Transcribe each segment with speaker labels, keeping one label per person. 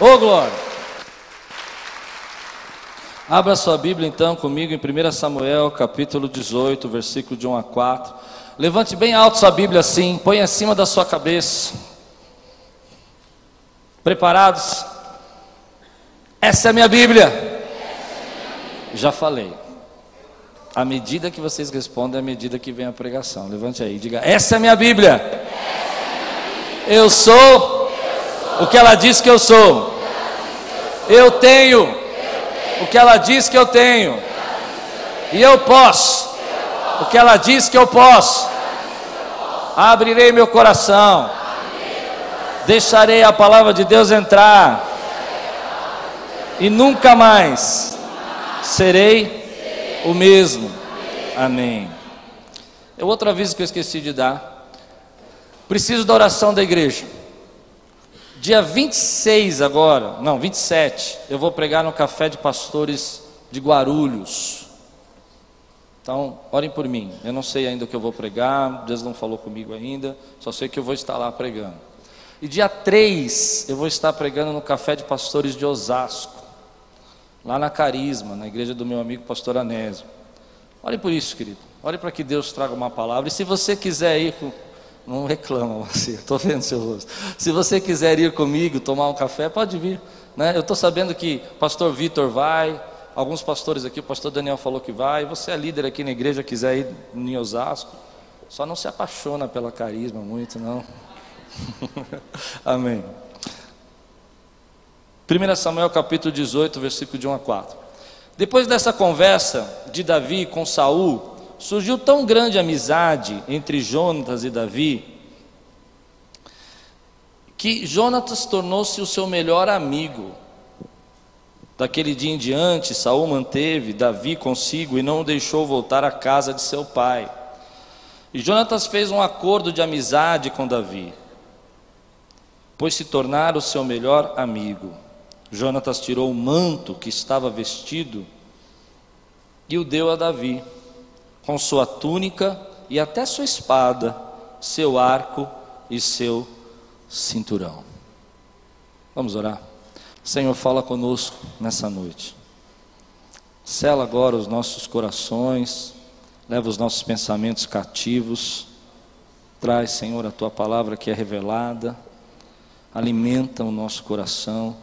Speaker 1: Ô glória! Abra sua Bíblia então comigo em 1 Samuel, capítulo 18, versículo de 1 a 4. Levante bem alto sua Bíblia assim, põe acima da sua cabeça. Preparados? Essa é a minha Bíblia. Já falei. À medida que vocês respondem, à medida que vem a pregação. Levante aí, diga: Essa é a minha Bíblia. Eu sou o que ela diz que eu sou. Eu tenho o que ela diz que eu tenho. E eu posso o que ela diz que eu posso. Abrirei meu coração. Deixarei a palavra de Deus entrar. E nunca mais serei o mesmo. Amém. É outro aviso que eu esqueci de dar. Preciso da oração da igreja. Dia 26 agora, não, 27, eu vou pregar no Café de Pastores de Guarulhos. Então, orem por mim. Eu não sei ainda o que eu vou pregar, Deus não falou comigo ainda, só sei que eu vou estar lá pregando. E dia 3, eu vou estar pregando no Café de Pastores de Osasco, lá na Carisma, na igreja do meu amigo pastor Anésio. Ore por isso, querido. Ore para que Deus traga uma palavra. E se você quiser ir com. Não reclama você, estou vendo seu rosto. Se você quiser ir comigo tomar um café, pode vir. Né? Eu estou sabendo que o pastor Vitor vai, Alguns pastores aqui, o pastor Daniel falou que vai. Você é líder aqui na igreja, quiser ir em Osasco, só não se apaixona pela carisma muito, não. Amém. 1 Samuel capítulo 18, versículo de 1 a 4. Depois dessa conversa de Davi com Saul, surgiu tão grande amizade entre Jonatas e Davi, que Jonatas tornou-se o seu melhor amigo. Daquele dia em diante, Saul manteve Davi consigo e não o deixou voltar à casa de seu pai. E Jonatas fez um acordo de amizade com Davi, pois se tornara o seu melhor amigo. Jonatas tirou o manto que estava vestido e o deu a Davi, com sua túnica e até sua espada, seu arco e seu cinturão. Vamos orar. Senhor, fala conosco nessa noite. Sela agora os nossos corações, leva os nossos pensamentos cativos. Traz, Senhor, a tua palavra que é revelada, alimenta o nosso coração.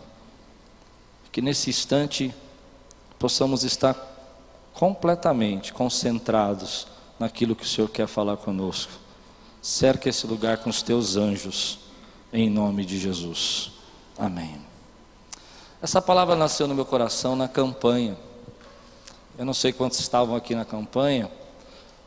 Speaker 1: Que nesse instante possamos estar completamente concentrados naquilo que o Senhor quer falar conosco. Cerca esse lugar com os teus anjos, em nome de Jesus. Amém. Essa palavra nasceu no meu coração na campanha. Eu não sei quantos estavam aqui na campanha,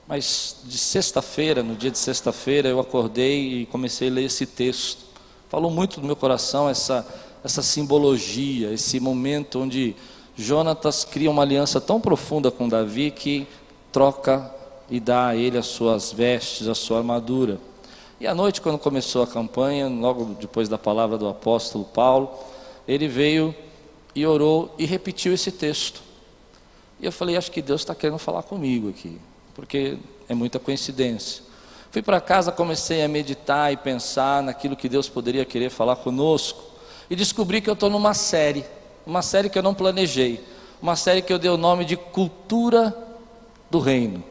Speaker 1: mas de sexta-feira, no dia de sexta-feira, eu acordei e comecei a ler esse texto. Falou muito no meu coração essa, essa simbologia, esse momento onde Jonatas cria uma aliança tão profunda com Davi que troca e dá a ele as suas vestes, a sua armadura. E à noite, quando começou a campanha, logo depois da palavra do apóstolo Paulo, ele veio e orou e repetiu esse texto. E eu falei, acho que Deus está querendo falar comigo aqui, porque é muita coincidência. Fui para casa, comecei a meditar e pensar naquilo que Deus poderia querer falar conosco, e descobri que eu estou numa série, uma série que eu não planejei, uma série que eu dei o nome de Cultura do Reino.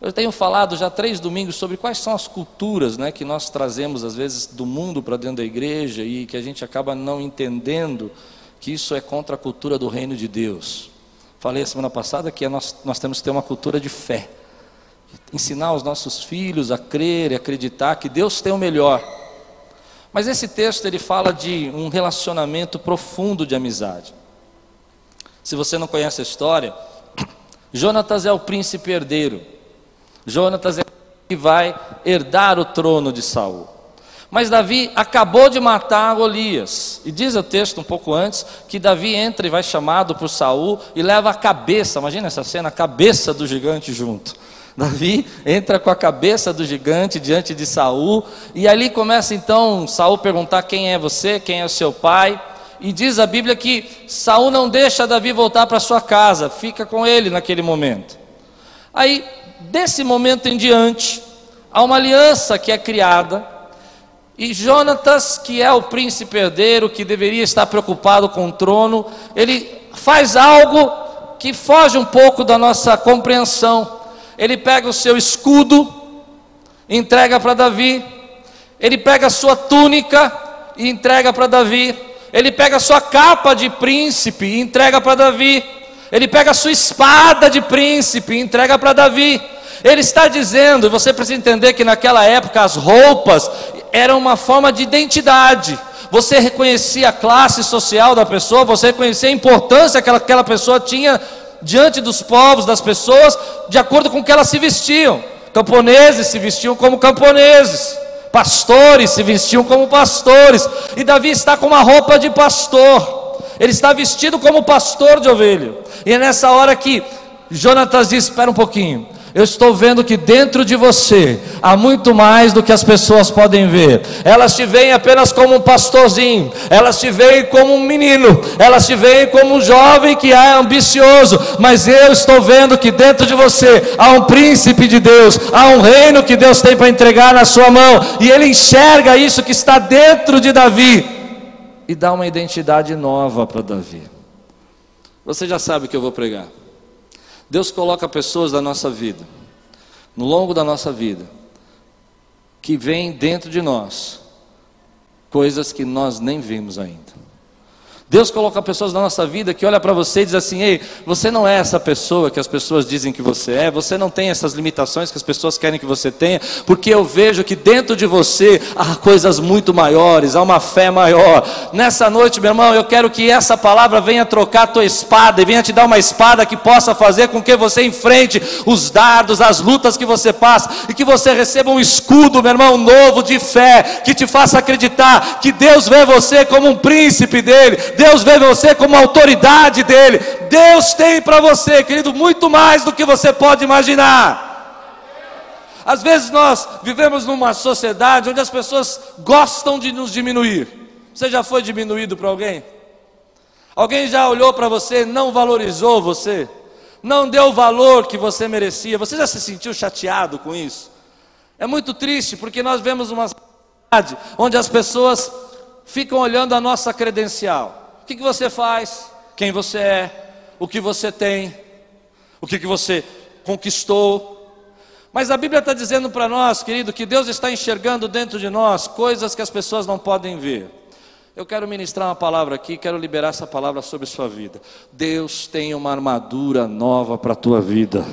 Speaker 1: Eu tenho falado já três domingos sobre quais são as culturas né, que nós trazemos, às vezes, do mundo para dentro da igreja e que a gente acaba não entendendo que isso é contra a cultura do reino de Deus. Falei a semana passada que nós, nós temos que ter uma cultura de fé. Ensinar os nossos filhos a crer e acreditar que Deus tem o melhor. Mas esse texto ele fala de um relacionamento profundo de amizade. Se você não conhece a história, Jonatas é o príncipe herdeiro. Jonatas é que vai herdar o trono de Saul. Mas Davi acabou de matar Golias. E diz o texto um pouco antes que Davi entra e vai chamado por Saul e leva a cabeça, imagina essa cena, a cabeça do gigante junto. Davi entra com a cabeça do gigante diante de Saul, e ali começa então Saul perguntar quem é você, quem é o seu pai. E diz a Bíblia que Saul não deixa Davi voltar para sua casa, fica com ele naquele momento. Aí, desse momento em diante, há uma aliança que é criada E Jonatas, que é o príncipe herdeiro, que deveria estar preocupado com o trono, ele faz algo que foge um pouco da nossa compreensão. Ele pega o seu escudo, entrega para Davi, ele pega a sua túnica e entrega para Davi, ele pega a sua capa de príncipe e entrega para Davi, ele pega a sua espada de príncipe e entrega para Davi. Ele está dizendo, você precisa entender que naquela época as roupas eram uma forma de identidade. Você reconhecia a classe social da pessoa, você reconhecia a importância que aquela pessoa tinha diante dos povos, das pessoas, de acordo com o que elas se vestiam. Camponeses se vestiam como camponeses, pastores se vestiam como pastores, e Davi está com uma roupa de pastor, ele está vestido como pastor de ovelha, e é nessa hora que Jonatas diz: Espera um pouquinho, eu estou vendo que dentro de você há muito mais do que as pessoas podem ver. Elas te veem apenas como um pastorzinho, elas te veem como um menino, elas te veem como um jovem que é ambicioso, mas eu estou vendo que dentro de você há um príncipe de Deus, há um reino que Deus tem para entregar na sua mão, e ele enxerga isso que está dentro de Davi e dá uma identidade nova para Davi. Você já sabe o que eu vou pregar. Deus coloca pessoas da nossa vida, no longo da nossa vida, que vêm dentro de nós coisas que nós nem vimos ainda. Deus coloca pessoas na nossa vida que olha para você e diz assim: "Ei, você não é essa pessoa que as pessoas dizem que você é, você não tem essas limitações que as pessoas querem que você tenha, porque eu vejo que dentro de você há coisas muito maiores, há uma fé maior". Nessa noite, meu irmão, eu quero que essa palavra venha trocar a tua espada e venha te dar uma espada que possa fazer com que você enfrente os dardos, as lutas que você passa e que você receba um escudo, meu irmão, novo de fé, que te faça acreditar que Deus vê você como um príncipe dele Deus vê você como autoridade dele. Deus tem para você, querido, muito mais do que você pode imaginar. Às vezes nós vivemos numa sociedade onde as pessoas gostam de nos diminuir. Você já foi diminuído por alguém? Alguém já olhou para você, não valorizou você, não deu o valor que você merecia. Você já se sentiu chateado com isso? É muito triste porque nós vemos uma sociedade onde as pessoas ficam olhando a nossa credencial. O que, que você faz? Quem você é? O que você tem? O que, que você conquistou? Mas a Bíblia está dizendo para nós, querido, que Deus está enxergando dentro de nós coisas que as pessoas não podem ver. Eu quero ministrar uma palavra aqui, quero liberar essa palavra sobre sua vida. Deus tem uma armadura nova para a tua vida.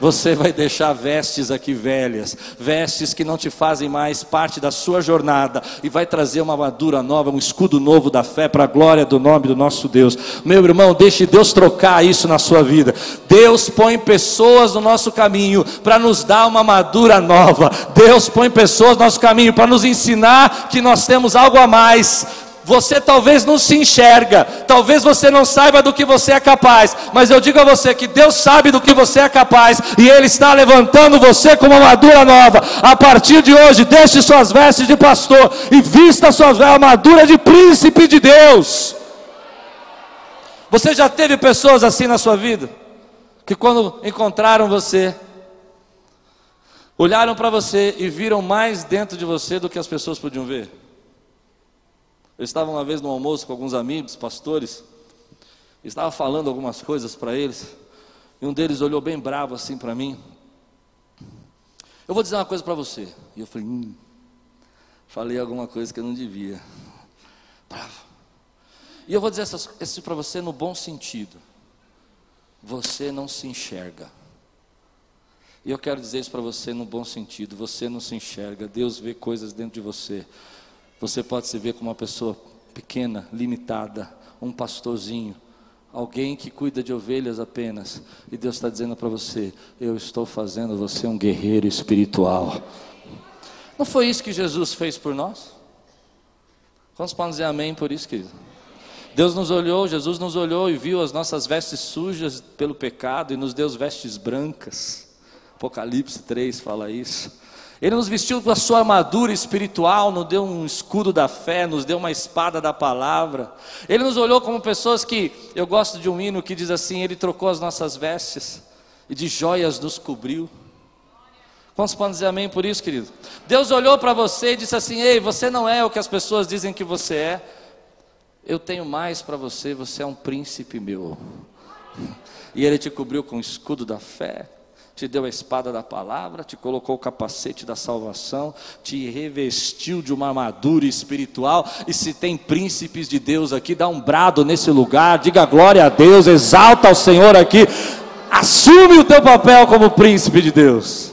Speaker 1: Você vai deixar vestes aqui velhas, vestes que não te fazem mais parte da sua jornada, e vai trazer uma armadura nova, um escudo novo da fé para a glória do nome do nosso Deus. Meu irmão, deixe Deus trocar isso na sua vida. Deus põe pessoas no nosso caminho para nos dar uma armadura nova. Deus põe pessoas no nosso caminho para nos ensinar que nós temos algo a mais você talvez não se enxerga, talvez você não saiba do que você é capaz, mas eu digo a você que Deus sabe do que você é capaz e Ele está levantando você como uma armadura nova. A partir de hoje, deixe suas vestes de pastor e vista suas armadura de príncipe de Deus. Você já teve pessoas assim na sua vida? Que quando encontraram você, olharam para você e viram mais dentro de você do que as pessoas podiam ver? Eu estava uma vez no almoço com alguns amigos, pastores, estava falando algumas coisas para eles, e um deles olhou bem bravo assim para mim. Eu vou dizer uma coisa para você. E eu falei, hum, falei alguma coisa que eu não devia. Bravo. E eu vou dizer isso para você no bom sentido. Você não se enxerga. E eu quero dizer isso para você no bom sentido. Você não se enxerga. Deus vê coisas dentro de você. Você pode se ver como uma pessoa pequena, limitada, um pastorzinho, alguém que cuida de ovelhas apenas. E Deus está dizendo para você: Eu estou fazendo você um guerreiro espiritual. Não foi isso que Jesus fez por nós? Vamos podem dizer amém por isso, querido? Deus nos olhou, Jesus nos olhou e viu as nossas vestes sujas pelo pecado e nos deu vestes brancas. Apocalipse 3 fala isso. Ele nos vestiu com a sua armadura espiritual, nos deu um escudo da fé, nos deu uma espada da palavra. Ele nos olhou como pessoas que, eu gosto de um hino que diz assim: Ele trocou as nossas vestes e de joias nos cobriu. Quantos podem dizer amém por isso, querido? Deus olhou para você e disse assim: Ei, você não é o que as pessoas dizem que você é. Eu tenho mais para você, você é um príncipe meu. E Ele te cobriu com o escudo da fé, te deu a espada da palavra, te colocou o capacete da salvação, te revestiu de uma armadura espiritual. E se tem príncipes de Deus aqui, dá um brado nesse lugar, diga glória a Deus, exalta ao Senhor aqui, assume o teu papel como príncipe de Deus.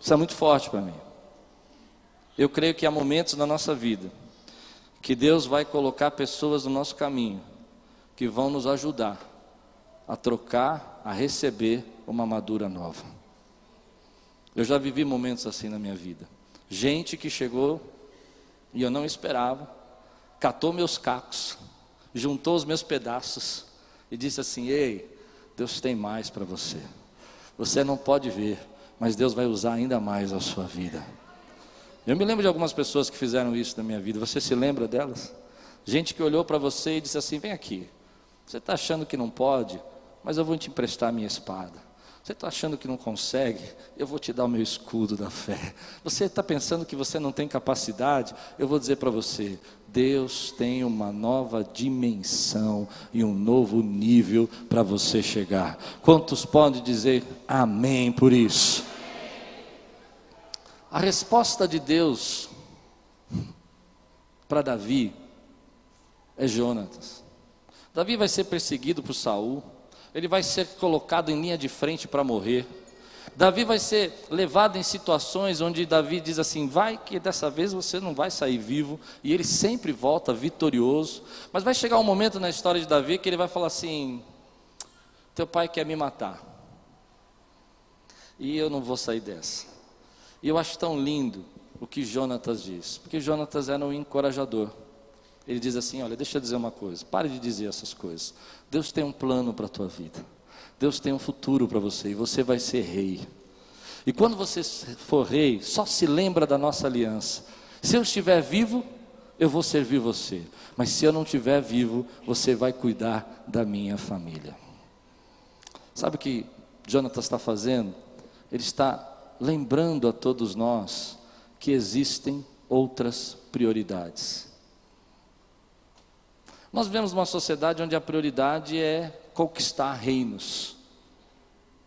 Speaker 1: Isso é muito forte para mim. Eu creio que há momentos na nossa vida que Deus vai colocar pessoas no nosso caminho que vão nos ajudar a trocar, a receber uma madura nova. Eu já vivi momentos assim na minha vida. Gente que chegou e eu não esperava, catou meus cacos, juntou os meus pedaços e disse assim: Ei, Deus tem mais para você. Você não pode ver, mas Deus vai usar ainda mais a sua vida. Eu me lembro de algumas pessoas que fizeram isso na minha vida. Você se lembra delas? Gente que olhou para você e disse assim: Vem aqui. Você está achando que não pode, mas eu vou te emprestar a minha espada. Você está achando que não consegue? Eu vou te dar o meu escudo da fé. Você está pensando que você não tem capacidade? Eu vou dizer para você: Deus tem uma nova dimensão e um novo nível para você chegar. Quantos podem dizer amém por isso? A resposta de Deus para Davi é Jonatas. Davi vai ser perseguido por Saul, ele vai ser colocado em linha de frente para morrer. Davi vai ser levado em situações onde Davi diz assim: vai que dessa vez você não vai sair vivo, e ele sempre volta vitorioso. Mas vai chegar um momento na história de Davi que ele vai falar assim: teu pai quer me matar, e eu não vou sair dessa. E eu acho tão lindo o que Jonatas diz, porque Jonatas era um encorajador. Ele diz assim: Olha, deixa eu dizer uma coisa, pare de dizer essas coisas. Deus tem um plano para a tua vida, Deus tem um futuro para você e você vai ser rei. E quando você for rei, só se lembra da nossa aliança. Se eu estiver vivo, eu vou servir você, mas se eu não estiver vivo, você vai cuidar da minha família. Sabe o que Jonathan está fazendo? Ele está lembrando a todos nós que existem outras prioridades. Nós vivemos uma sociedade onde a prioridade é conquistar reinos.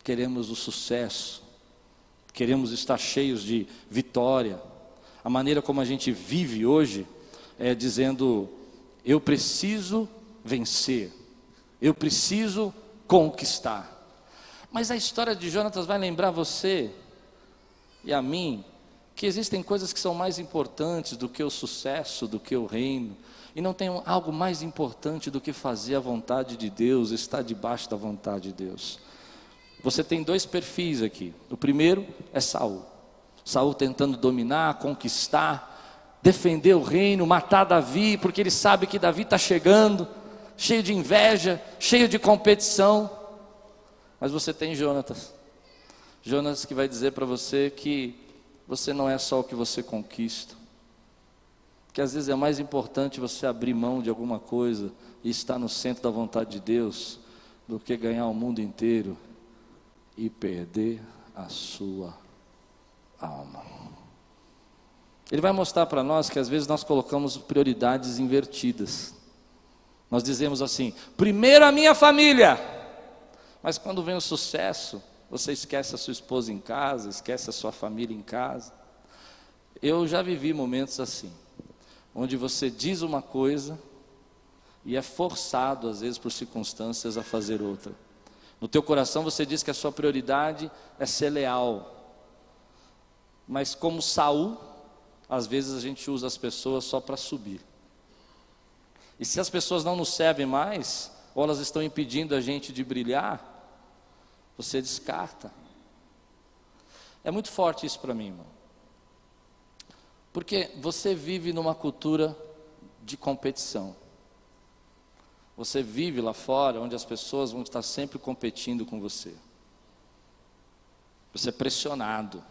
Speaker 1: Queremos o sucesso, queremos estar cheios de vitória. A maneira como a gente vive hoje é dizendo: eu preciso vencer, eu preciso conquistar. Mas a história de Jonatas vai lembrar você e a mim que existem coisas que são mais importantes do que o sucesso, do que o reino, e não tem algo mais importante do que fazer a vontade de Deus, estar debaixo da vontade de Deus. Você tem dois perfis aqui. O primeiro é Saul. Saul tentando dominar, conquistar, defender o reino, matar Davi, porque ele sabe que Davi está chegando, cheio de inveja, cheio de competição. Mas você tem Jonatas. Jonas que vai dizer para você que você não é só o que você conquista, que às vezes é mais importante você abrir mão de alguma coisa e estar no centro da vontade de Deus do que ganhar o mundo inteiro e perder a sua alma. Ele vai mostrar para nós que às vezes nós colocamos prioridades invertidas. Nós dizemos assim: primeiro a minha família, mas quando vem o sucesso, você esquece a sua esposa em casa, esquece a sua família em casa. Eu já vivi momentos assim onde você diz uma coisa e é forçado, às vezes, por circunstâncias, a fazer outra. No teu coração você diz que a sua prioridade é ser leal. Mas como Saul, às vezes a gente usa as pessoas só para subir. E se as pessoas não nos servem mais, ou elas estão impedindo a gente de brilhar, você descarta. É muito forte isso para mim, irmão. Porque você vive numa cultura de competição. Você vive lá fora onde as pessoas vão estar sempre competindo com você. Você é pressionado.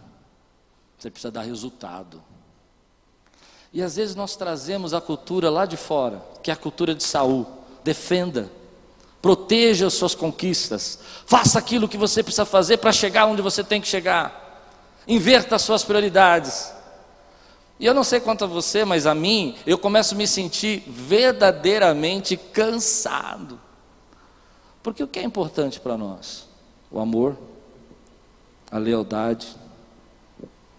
Speaker 1: Você precisa dar resultado. E às vezes nós trazemos a cultura lá de fora, que é a cultura de Saul. Defenda. Proteja as suas conquistas. Faça aquilo que você precisa fazer para chegar onde você tem que chegar. Inverta as suas prioridades. E eu não sei quanto a você, mas a mim, eu começo a me sentir verdadeiramente cansado. Porque o que é importante para nós? O amor, a lealdade,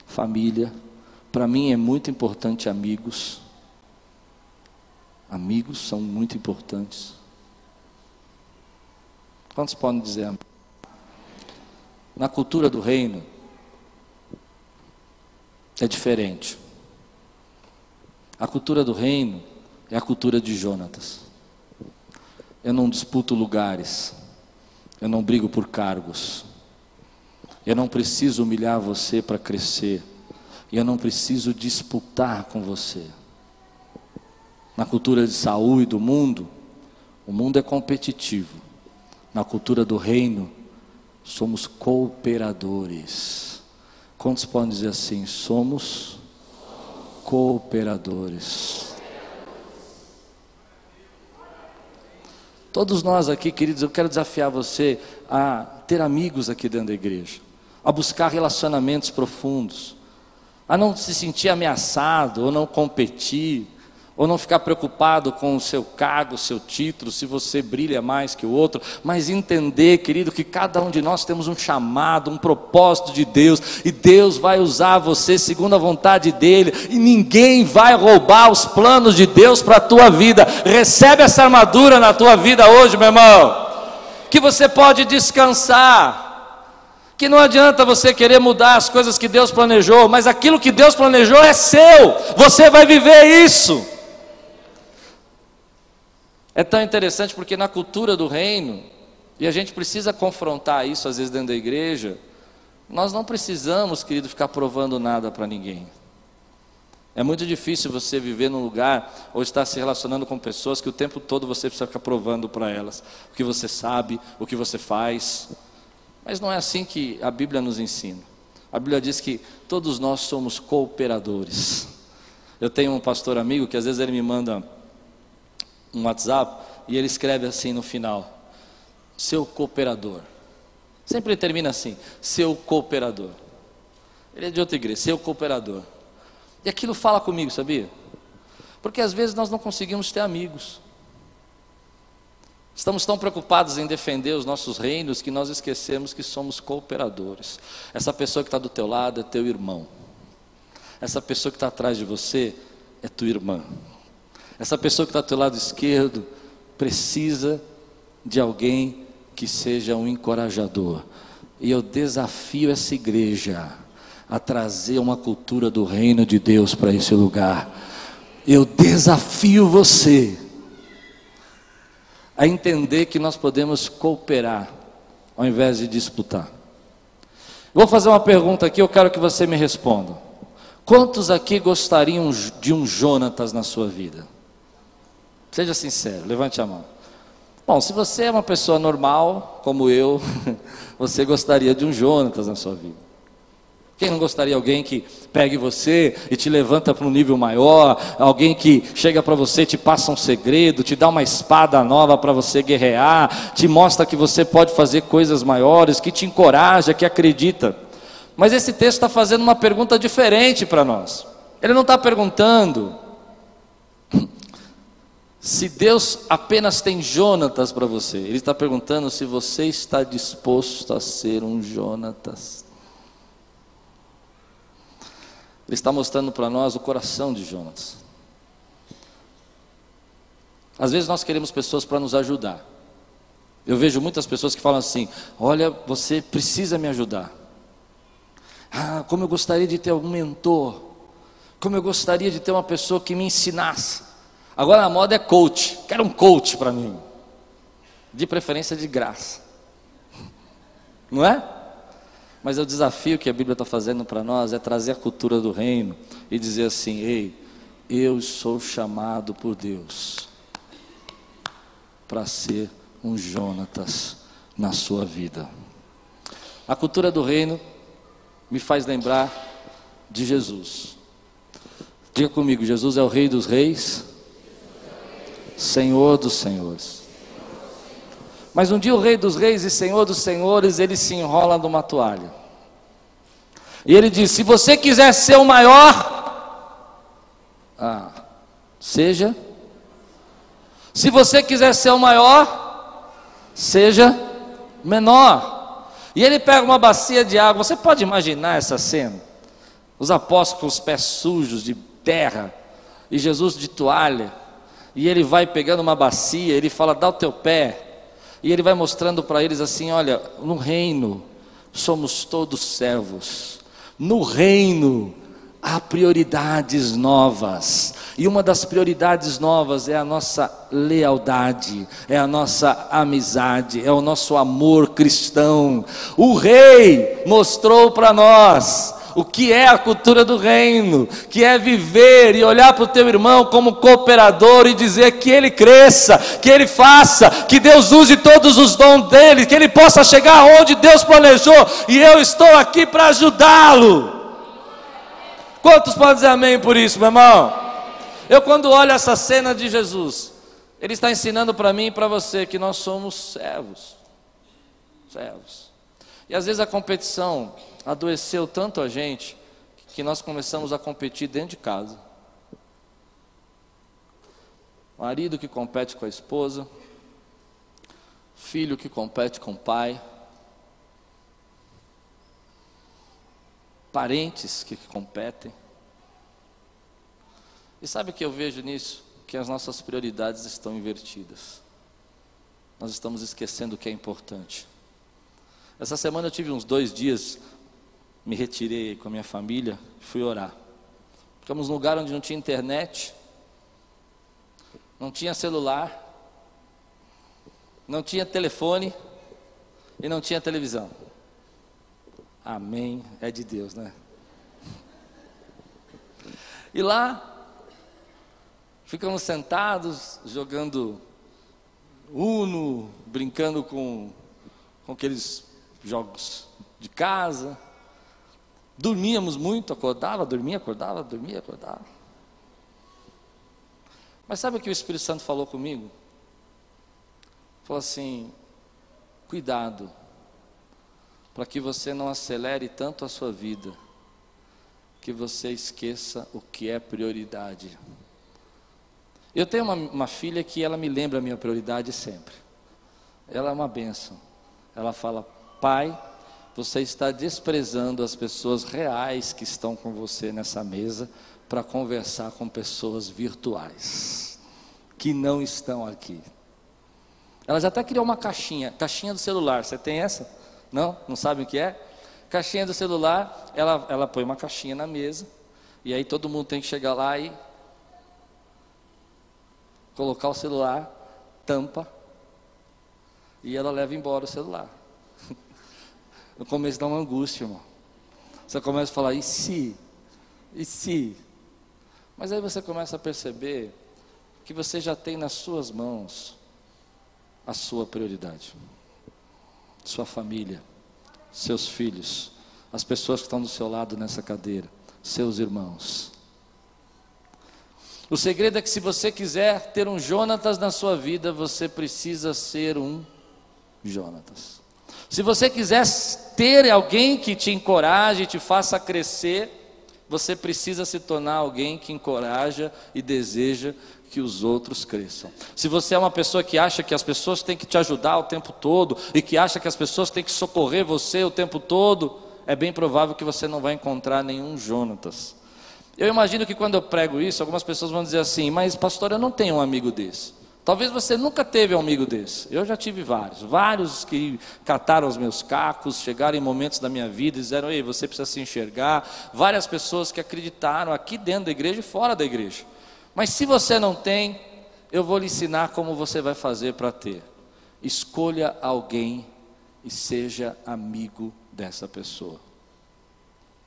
Speaker 1: família. Para mim é muito importante amigos. Amigos são muito importantes. Quantos podem dizer? Na cultura do reino é diferente. A cultura do reino é a cultura de Jonatas. Eu não disputo lugares, eu não brigo por cargos, eu não preciso humilhar você para crescer, e eu não preciso disputar com você. Na cultura de Saul e do mundo, o mundo é competitivo. Na cultura do reino, somos cooperadores. Quantos podem dizer assim? Somos cooperadores. Todos nós aqui, queridos, eu quero desafiar você a ter amigos aqui dentro da igreja, a buscar relacionamentos profundos, a não se sentir ameaçado ou não competir, ou não ficar preocupado com o seu cargo, o seu título, se você brilha mais que o outro, mas entender, querido, que cada um de nós temos um chamado, um propósito de Deus, e Deus vai usar você segundo a vontade dEle, e ninguém vai roubar os planos de Deus para a tua vida. Recebe essa armadura na tua vida hoje, meu irmão, que você pode descansar. Que não adianta você querer mudar as coisas que Deus planejou, mas aquilo que Deus planejou é seu, você vai viver isso. É tão interessante porque na cultura do reino, e a gente precisa confrontar isso às vezes dentro da igreja, nós não precisamos, querido, ficar provando nada para ninguém. É muito difícil você viver num lugar ou estar se relacionando com pessoas que o tempo todo você precisa ficar provando para elas o que você sabe, o que você faz. Mas não é assim que a Bíblia nos ensina. A Bíblia diz que todos nós somos cooperadores. Eu tenho um pastor amigo que às vezes ele me manda um WhatsApp e ele escreve assim no final: seu cooperador. Sempre termina assim: seu cooperador. Ele é de outra igreja, seu cooperador. E aquilo fala comigo, sabia? Porque às vezes nós não conseguimos ter amigos. Estamos tão preocupados em defender os nossos reinos que nós esquecemos que somos cooperadores. Essa pessoa que está do teu lado é teu irmão. Essa pessoa que está atrás de você é tua irmã. Essa pessoa que está do teu lado esquerdo precisa de alguém que seja um encorajador. E eu desafio essa igreja a trazer uma cultura do reino de Deus para esse lugar. Eu desafio você a entender que nós podemos cooperar ao invés de disputar. Vou fazer uma pergunta aqui, eu quero que você me responda. Quantos aqui gostariam de um Jonatas na sua vida? Seja sincero, levante a mão. Bom, se você é uma pessoa normal, como eu, você gostaria de um Jonatas na sua vida. Quem não gostaria de alguém que pegue você e te levanta para um nível maior, alguém que chega para você, te passa um segredo, te dá uma espada nova para você guerrear, te mostra que você pode fazer coisas maiores, que te encoraja, que acredita. Mas esse texto está fazendo uma pergunta diferente para nós. Ele não está perguntando se Deus apenas tem Jonatas para você, Ele está perguntando se você está disposto a ser um Jonatas. Ele está mostrando para nós o coração de Jonatas. Às vezes nós queremos pessoas para nos ajudar. Eu vejo muitas pessoas que falam assim: Olha, você precisa me ajudar. Ah, como eu gostaria de ter algum mentor. Como eu gostaria de ter uma pessoa que me ensinasse. Agora a moda é coach. Quero um coach para mim. De preferência de graça. Não é? Mas o desafio que a Bíblia está fazendo para nós é trazer a cultura do reino e dizer assim: ei, eu sou chamado por Deus para ser um Jonatas na sua vida. A cultura do reino me faz lembrar de Jesus. Diga comigo: Jesus é o Rei dos Reis Senhor dos senhores. Mas um dia o Rei dos Reis e Senhor dos Senhores, ele se enrola numa toalha. E ele diz: Se você quiser ser o maior, ah, seja. Se você quiser ser o maior, seja menor. E ele pega uma bacia de água. Você pode imaginar essa cena? Os apóstolos com os pés sujos de terra e Jesus de toalha. E ele vai pegando uma bacia, ele fala: "Dá o teu pé". E ele vai mostrando para eles assim: "Olha, no reino somos todos servos. No reino há prioridades novas. E uma das prioridades novas é a nossa lealdade, é a nossa amizade, é o nosso amor cristão. O rei mostrou para nós o que é a cultura do reino, que é viver e olhar para o teu irmão como cooperador e dizer que ele cresça, que ele faça, que Deus use todos os dons dele, que ele possa chegar onde Deus planejou, e eu estou aqui para ajudá-lo. Quantos podem dizer amém por isso, meu irmão? Eu, quando olho essa cena de Jesus, Ele está ensinando para mim e para você que nós somos servos. Servos. E às vezes a competição adoeceu tanto a gente que nós começamos a competir dentro de casa. Marido que compete com a esposa, filho que compete com o pai, parentes que competem. E sabe o que eu vejo nisso? Que as nossas prioridades estão invertidas. Nós estamos esquecendo o que é importante. Essa semana eu tive uns dois dias, me retirei com a minha família, fui orar. Ficamos num lugar onde não tinha internet, não tinha celular, não tinha telefone e não tinha televisão. Amém. É de Deus, né? E lá, ficamos sentados, jogando Uno, brincando com, com aqueles jogos de casa. Dormíamos muito, acordava, dormia, acordava, dormia, acordava. Mas sabe o que o Espírito Santo falou comigo? Falou assim: cuidado para que você não acelere tanto a sua vida, que você esqueça o que é prioridade. Eu tenho uma, uma filha que ela me lembra a minha prioridade sempre. Ela é uma bênção. Ela fala, pai, você está desprezando as pessoas reais que estão com você nessa mesa para conversar com pessoas virtuais que não estão aqui. Ela já até criou uma caixinha, caixinha do celular. Você tem essa? Não? Não sabem o que é? Caixinha do celular, ela, ela põe uma caixinha na mesa, e aí todo mundo tem que chegar lá e colocar o celular, tampa, e ela leva embora o celular. No começo dá uma angústia, irmão. Você começa a falar, e se? E se? Mas aí você começa a perceber que você já tem nas suas mãos a sua prioridade sua família, seus filhos, as pessoas que estão do seu lado nessa cadeira, seus irmãos. O segredo é que se você quiser ter um Jonatas na sua vida, você precisa ser um Jonatas. Se você quiser ter alguém que te encoraje, te faça crescer, você precisa se tornar alguém que encoraja e deseja que os outros cresçam. Se você é uma pessoa que acha que as pessoas têm que te ajudar o tempo todo e que acha que as pessoas têm que socorrer você o tempo todo, é bem provável que você não vai encontrar nenhum Jonatas. Eu imagino que quando eu prego isso, algumas pessoas vão dizer assim: Mas, pastor, eu não tenho um amigo desse. Talvez você nunca teve um amigo desse. Eu já tive vários. Vários que cataram os meus cacos, chegaram em momentos da minha vida e disseram: Ei, você precisa se enxergar. Várias pessoas que acreditaram aqui dentro da igreja e fora da igreja. Mas se você não tem, eu vou lhe ensinar como você vai fazer para ter. Escolha alguém e seja amigo dessa pessoa.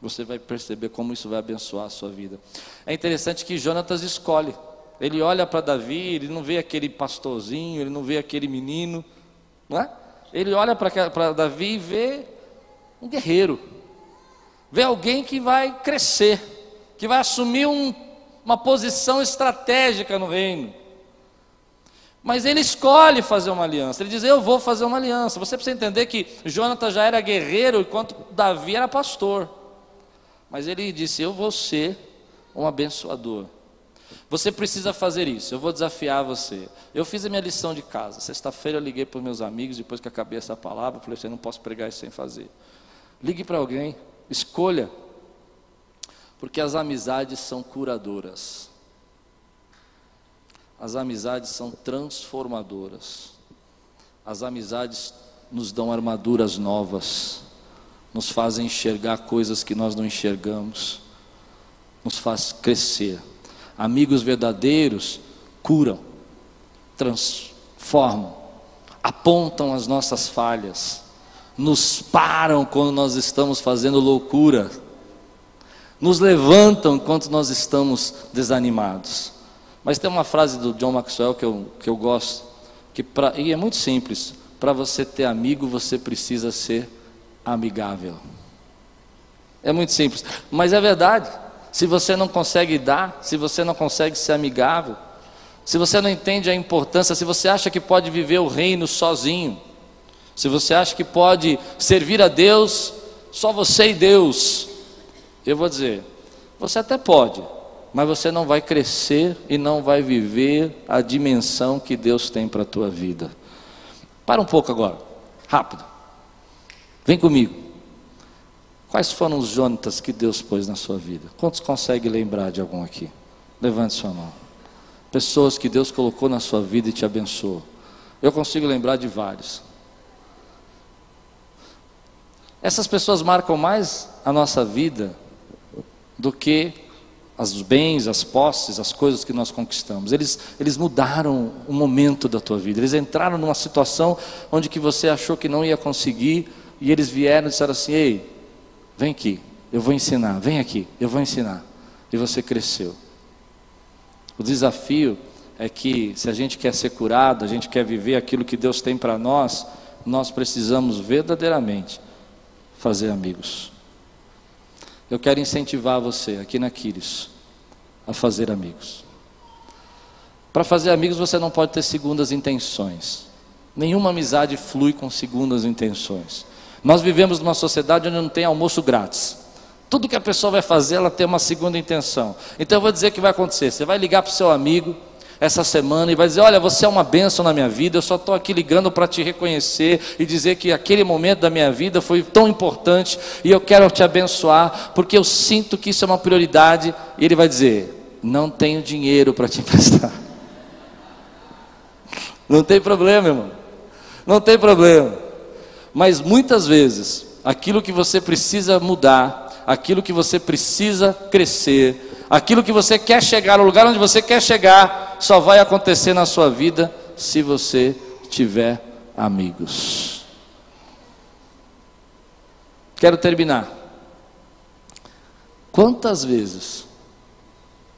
Speaker 1: Você vai perceber como isso vai abençoar a sua vida. É interessante que Jonatas escolhe. Ele olha para Davi, ele não vê aquele pastorzinho, ele não vê aquele menino, não é? Ele olha para Davi e vê um guerreiro. Vê alguém que vai crescer, que vai assumir um uma posição estratégica no reino. Mas ele escolhe fazer uma aliança. Ele diz: Eu vou fazer uma aliança. Você precisa entender que Jonatas já era guerreiro enquanto Davi era pastor. Mas ele disse: Eu vou ser um abençoador. Você precisa fazer isso. Eu vou desafiar você. Eu fiz a minha lição de casa. Sexta-feira eu liguei para os meus amigos, depois que acabei essa palavra, falei assim: não posso pregar isso sem fazer. Ligue para alguém, escolha. Porque as amizades são curadoras. As amizades são transformadoras. As amizades nos dão armaduras novas, nos fazem enxergar coisas que nós não enxergamos, nos faz crescer. Amigos verdadeiros curam, transformam, apontam as nossas falhas, nos param quando nós estamos fazendo loucura, nos levantam enquanto nós estamos desanimados. Mas tem uma frase do John Maxwell que eu, que eu gosto, que pra, e é muito simples: para você ter amigo, você precisa ser amigável. É muito simples, mas é verdade. Se você não consegue dar, se você não consegue ser amigável, se você não entende a importância, se você acha que pode viver o reino sozinho, se você acha que pode servir a Deus, só você e Deus, eu vou dizer, você até pode, mas você não vai crescer e não vai viver a dimensão que Deus tem para a tua vida. Para um pouco agora, rápido. Vem comigo. Quais foram os Jonatas que Deus pôs na sua vida? Quantos conseguem lembrar de algum aqui? Levante sua mão. Pessoas que Deus colocou na sua vida e te abençoou. Eu consigo lembrar de vários. Essas pessoas marcam mais a nossa vida do que os bens, as posses, as coisas que nós conquistamos. Eles, eles mudaram o momento da tua vida. Eles entraram numa situação onde que você achou que não ia conseguir e eles vieram e disseram assim: "Ei, vem aqui, eu vou ensinar. Vem aqui, eu vou ensinar". E você cresceu. O desafio é que se a gente quer ser curado, a gente quer viver aquilo que Deus tem para nós, nós precisamos verdadeiramente fazer amigos. Eu quero incentivar você aqui na Quiris a fazer amigos. Para fazer amigos você não pode ter segundas intenções. Nenhuma amizade flui com segundas intenções. Nós vivemos numa sociedade onde não tem almoço grátis. Tudo que a pessoa vai fazer, ela tem uma segunda intenção. Então eu vou dizer o que vai acontecer. Você vai ligar para o seu amigo, essa semana e vai dizer: Olha, você é uma bênção na minha vida, eu só estou aqui ligando para te reconhecer e dizer que aquele momento da minha vida foi tão importante e eu quero te abençoar, porque eu sinto que isso é uma prioridade. E ele vai dizer: Não tenho dinheiro para te emprestar. Não tem problema, irmão. Não tem problema. Mas muitas vezes, aquilo que você precisa mudar, aquilo que você precisa crescer, aquilo que você quer chegar, o lugar onde você quer chegar, só vai acontecer na sua vida se você tiver amigos. Quero terminar. Quantas vezes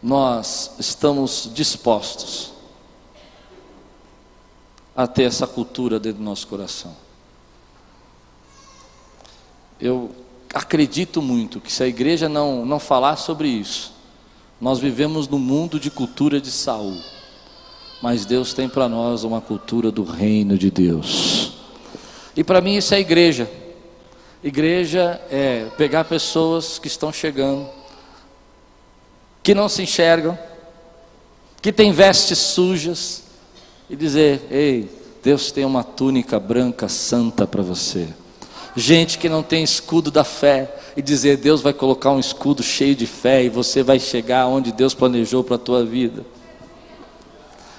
Speaker 1: nós estamos dispostos a ter essa cultura dentro do nosso coração? Eu acredito muito que se a igreja não, não falar sobre isso, nós vivemos no mundo de cultura de Saul, mas Deus tem para nós uma cultura do reino de Deus. E para mim isso é igreja. Igreja é pegar pessoas que estão chegando, que não se enxergam, que têm vestes sujas, e dizer: Ei, Deus tem uma túnica branca santa para você gente que não tem escudo da fé e dizer Deus vai colocar um escudo cheio de fé e você vai chegar onde Deus planejou para a tua vida.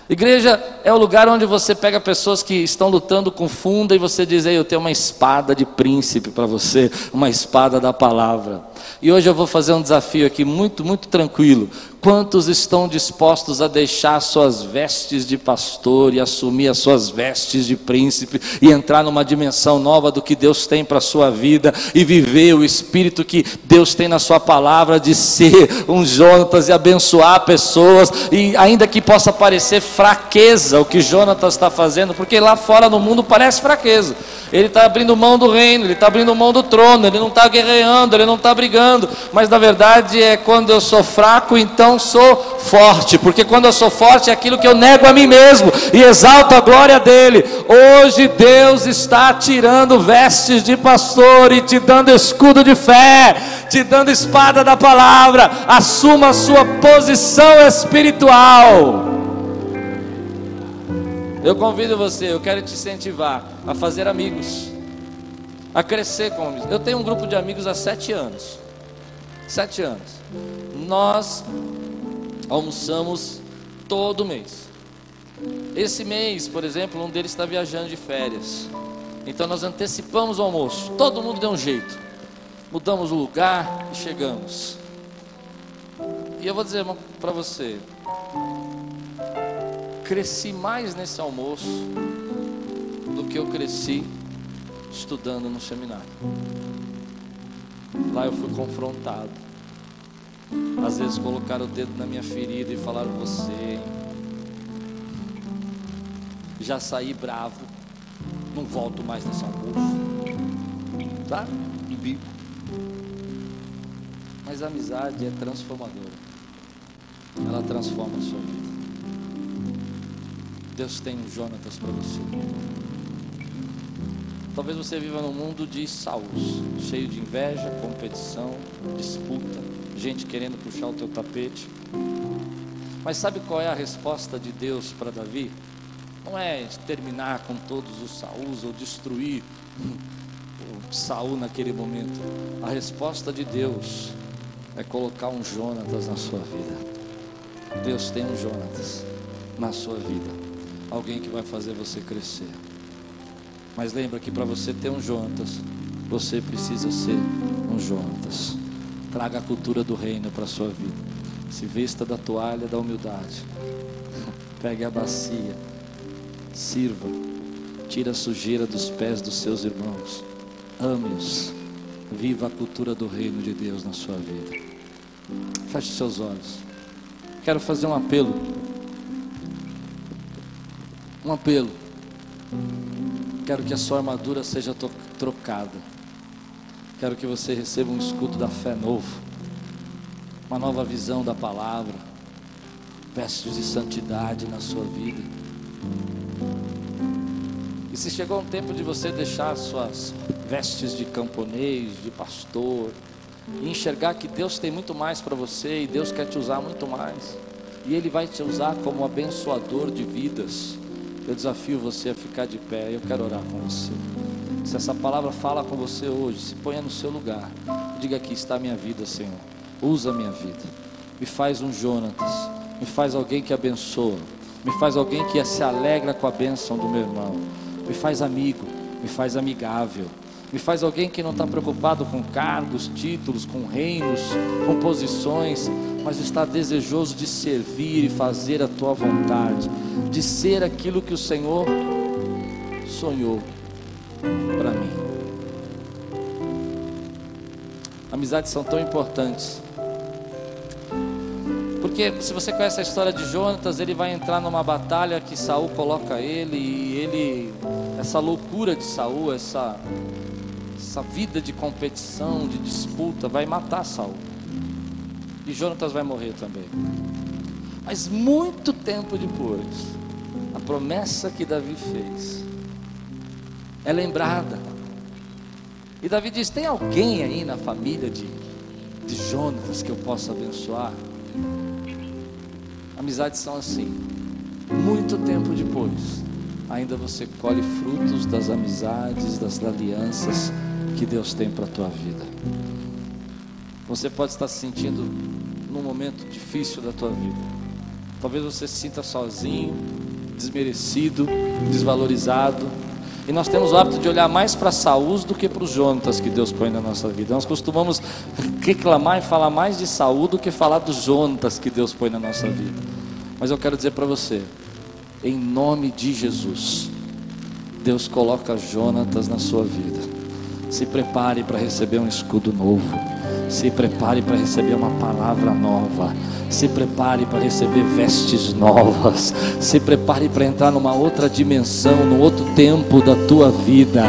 Speaker 1: Igreja é o lugar onde você pega pessoas que estão lutando com funda e você diz: Ei, eu tenho uma espada de príncipe para você, uma espada da palavra. E hoje eu vou fazer um desafio aqui muito, muito tranquilo. Quantos estão dispostos a deixar suas vestes de pastor e assumir as suas vestes de príncipe e entrar numa dimensão nova do que Deus tem para a sua vida e viver o espírito que Deus tem na sua palavra de ser um Jonatas e abençoar pessoas e ainda que possa parecer fraqueza o que Jonatas está fazendo, porque lá fora no mundo parece fraqueza. Ele está abrindo mão do reino, ele está abrindo mão do trono, ele não está guerreando, ele não está brigando, mas na verdade é quando eu sou fraco, então não sou forte, porque quando eu sou forte é aquilo que eu nego a mim mesmo e exalto a glória dele. Hoje Deus está tirando vestes de pastor e te dando escudo de fé, te dando espada da palavra. Assuma a sua posição espiritual. Eu convido você, eu quero te incentivar a fazer amigos, a crescer com amigos. Eu tenho um grupo de amigos há sete anos. Sete anos. Nós almoçamos todo mês. Esse mês, por exemplo, um deles está viajando de férias. Então nós antecipamos o almoço. Todo mundo deu um jeito. Mudamos o lugar e chegamos. E eu vou dizer para você: cresci mais nesse almoço do que eu cresci estudando no seminário. Lá eu fui confrontado. Às vezes colocaram o dedo na minha ferida e falaram: Você já saí bravo, não volto mais nesse almoço. Tá? Bico. Mas a amizade é transformadora. Ela transforma a sua vida. Deus tem um Jonatas para você. Talvez você viva num mundo de Saúls, cheio de inveja, competição, disputa, gente querendo puxar o teu tapete. Mas sabe qual é a resposta de Deus para Davi? Não é terminar com todos os Saúls ou destruir Saul naquele momento. A resposta de Deus é colocar um Jonatas na sua vida. Deus tem um Jonatas na sua vida. Alguém que vai fazer você crescer. Mas lembra que para você ter um Jonatas, você precisa ser um Jonatas. Traga a cultura do reino para a sua vida. Se vista da toalha da humildade. Pegue a bacia. Sirva. Tira a sujeira dos pés dos seus irmãos. Ame-os. Viva a cultura do reino de Deus na sua vida. Feche seus olhos. Quero fazer um apelo. Um apelo. Quero que a sua armadura seja trocada. Quero que você receba um escudo da fé novo, uma nova visão da palavra, vestes de santidade na sua vida. E se chegou um tempo de você deixar suas vestes de camponês, de pastor, e enxergar que Deus tem muito mais para você e Deus quer te usar muito mais, e Ele vai te usar como abençoador de vidas. Eu desafio você a ficar de pé. Eu quero orar com você. Se essa palavra fala com você hoje, se ponha no seu lugar. Diga aqui está a minha vida, Senhor. Usa a minha vida. Me faz um Jonatas. Me faz alguém que abençoa. Me faz alguém que se alegra com a bênção do meu irmão. Me faz amigo. Me faz amigável. Me faz alguém que não está preocupado com cargos, títulos, com reinos, com posições, mas está desejoso de servir e fazer a tua vontade, de ser aquilo que o Senhor sonhou para mim. Amizades são tão importantes. Porque se você conhece a história de Jonatas, ele vai entrar numa batalha que Saul coloca ele e ele essa loucura de Saul, essa essa vida de competição, de disputa vai matar Saul. E Jonatas vai morrer também. Mas muito tempo depois, a promessa que Davi fez é lembrada. E Davi diz: Tem alguém aí na família de, de Jonatas que eu possa abençoar? Amizades são assim. Muito tempo depois, ainda você colhe frutos das amizades, das alianças que Deus tem para a tua vida. Você pode estar se sentindo num momento difícil da tua vida. Talvez você se sinta sozinho, desmerecido, desvalorizado. E nós temos o hábito de olhar mais para Saúl do que para os Jonatas que Deus põe na nossa vida. Nós costumamos reclamar e falar mais de Saúl do que falar dos Jonatas que Deus põe na nossa vida. Mas eu quero dizer para você, em nome de Jesus, Deus coloca Jonatas na sua vida. Se prepare para receber um escudo novo. Se prepare para receber uma palavra nova. Se prepare para receber vestes novas. Se prepare para entrar numa outra dimensão, num outro tempo da tua vida.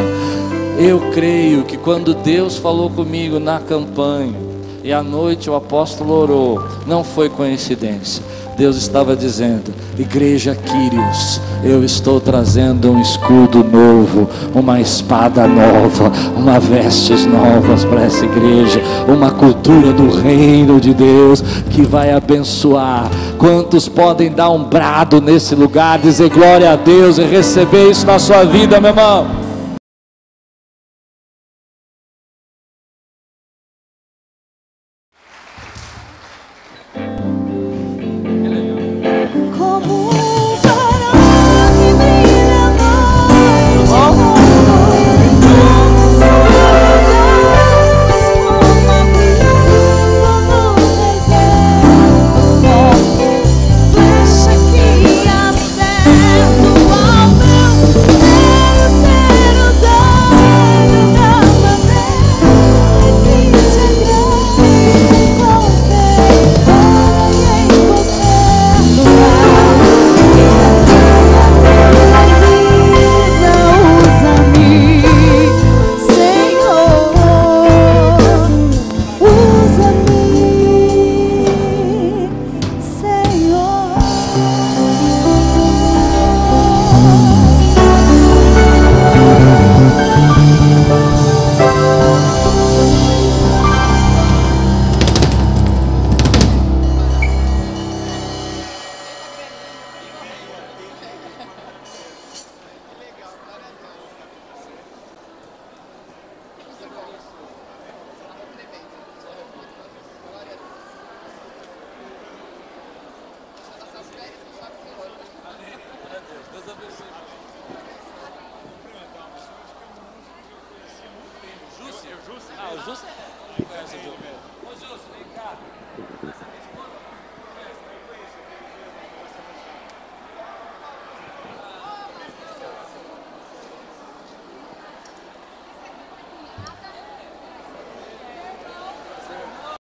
Speaker 1: Eu creio que quando Deus falou comigo na campanha, e à noite o apóstolo orou. Não foi coincidência. Deus estava dizendo: Igreja Quírios, eu estou trazendo um escudo novo, uma espada nova, uma vestes novas para essa igreja, uma cultura do reino de Deus que vai abençoar. Quantos podem dar um brado nesse lugar, dizer glória a Deus e receber isso na sua vida, meu irmão?